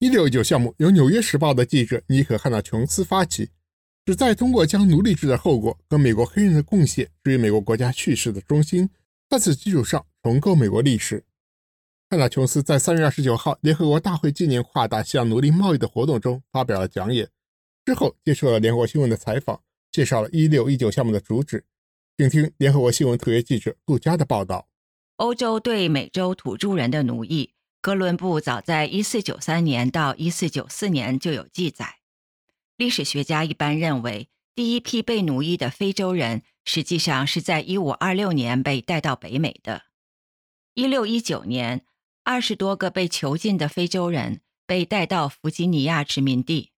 一六一九项目由《纽约时报》的记者尼可·汉纳琼斯发起，旨在通过将奴隶制的后果和美国黑人的贡献置于美国国家叙事的中心，在此基础上重构美国历史。汉纳琼斯在三月二十九号联合国大会纪念跨大西洋奴隶贸易的活动中发表了讲演，之后接受了联合国新闻的采访，介绍了一六一九项目的主旨。请听联合国新闻特约记者杜佳的报道：欧洲对美洲土著人的奴役。哥伦布早在1493年到1494年就有记载。历史学家一般认为，第一批被奴役的非洲人实际上是在1526年被带到北美的。1619年，二十多个被囚禁的非洲人被带到弗吉尼亚殖民地。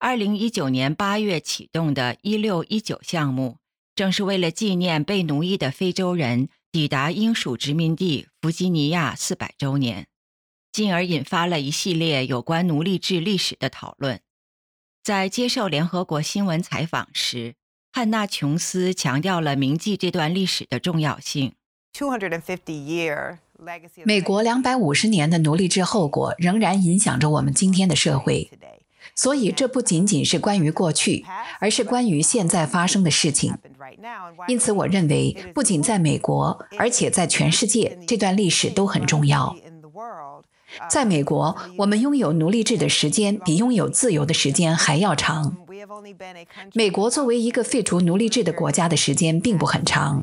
2019年8月启动的1619项目，正是为了纪念被奴役的非洲人抵达英属殖民地弗吉尼亚400周年。进而引发了一系列有关奴隶制历史的讨论。在接受联合国新闻采访时，汉娜·琼斯强调了铭记这段历史的重要性。美国两百五十年的奴隶制后果仍然影响着我们今天的社会，所以这不仅仅是关于过去，而是关于现在发生的事情。因此，我认为不仅在美国，而且在全世界，这段历史都很重要。在美国，我们拥有奴隶制的时间比拥有自由的时间还要长。美国作为一个废除奴隶制的国家的时间并不很长，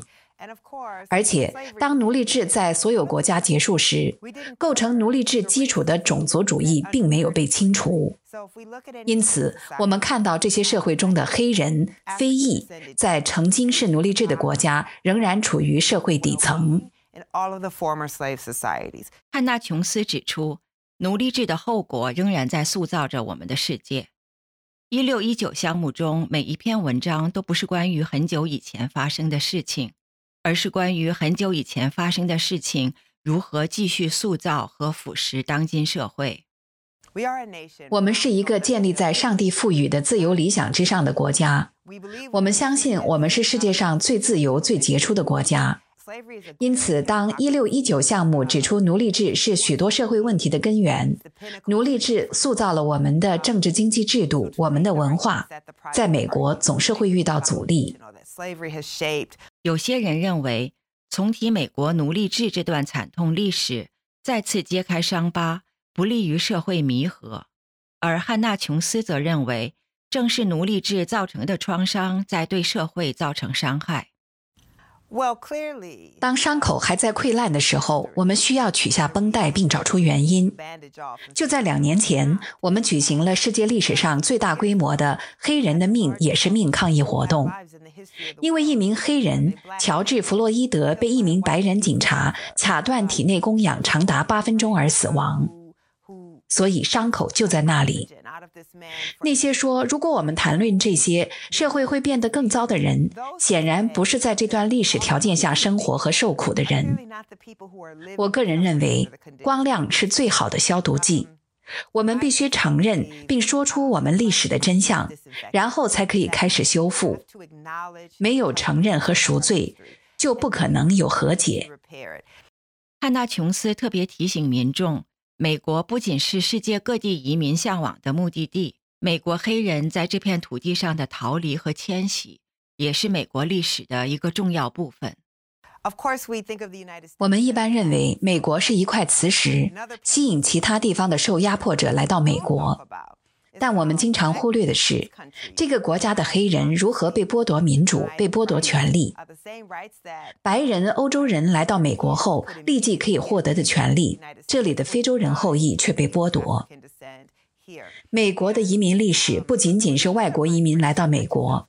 而且当奴隶制在所有国家结束时，构成奴隶制基础的种族主义并没有被清除。因此，我们看到这些社会中的黑人、非裔，在曾经是奴隶制的国家仍然处于社会底层。汉娜·琼斯指出，奴隶制的后果仍然在塑造着我们的世界。一六一九项目中每一篇文章都不是关于很久以前发生的事情，而是关于很久以前发生的事情如何继续塑造和腐蚀当今社会。我们是一个建立在上帝赋予的自由理想之上的国家。我们相信我们是世界上最自由、最杰出的国家。因此，当一六一九项目指出奴隶制是许多社会问题的根源，奴隶制塑造了我们的政治经济制度、我们的文化，在美国总是会遇到阻力。有些人认为，重提美国奴隶制这段惨痛历史，再次揭开伤疤，不利于社会弥合；而汉娜·琼斯则认为，正是奴隶制造成的创伤在对社会造成伤害。当伤口还在溃烂的时候，我们需要取下绷带并找出原因。就在两年前，我们举行了世界历史上最大规模的“黑人的命也是命”抗议活动，因为一名黑人乔治·弗洛伊德被一名白人警察卡断体内供氧长达八分钟而死亡，所以伤口就在那里。那些说如果我们谈论这些，社会会变得更糟的人，显然不是在这段历史条件下生活和受苦的人。我个人认为，光亮是最好的消毒剂。我们必须承认并说出我们历史的真相，然后才可以开始修复。没有承认和赎罪，就不可能有和解。汉娜·琼斯特别提醒民众。美国不仅是世界各地移民向往的目的地，美国黑人在这片土地上的逃离和迁徙，也是美国历史的一个重要部分。我们一般认为美国是一块磁石，吸引其他地方的受压迫者来到美国。但我们经常忽略的是，这个国家的黑人如何被剥夺民主、被剥夺权利。白人、欧洲人来到美国后，立即可以获得的权利，这里的非洲人后裔却被剥夺。美国的移民历史不仅仅是外国移民来到美国。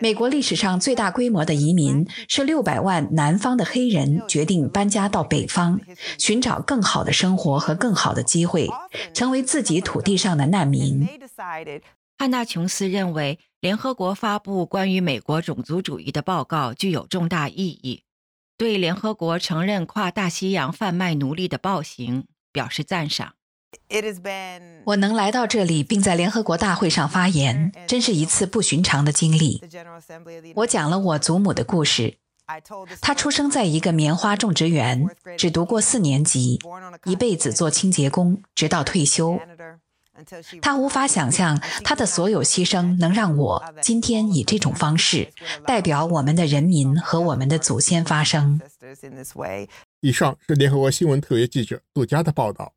美国历史上最大规模的移民是六百万南方的黑人决定搬家到北方，寻找更好的生活和更好的机会，成为自己土地上的难民。汉娜·琼斯认为，联合国发布关于美国种族主义的报告具有重大意义，对联合国承认跨大西洋贩卖奴隶的暴行表示赞赏。我能来到这里，并在联合国大会上发言，真是一次不寻常的经历。我讲了我祖母的故事。她出生在一个棉花种植园，只读过四年级，一辈子做清洁工，直到退休。她无法想象她的所有牺牲能让我今天以这种方式代表我们的人民和我们的祖先发声。以上是联合国新闻特约记者杜佳的报道。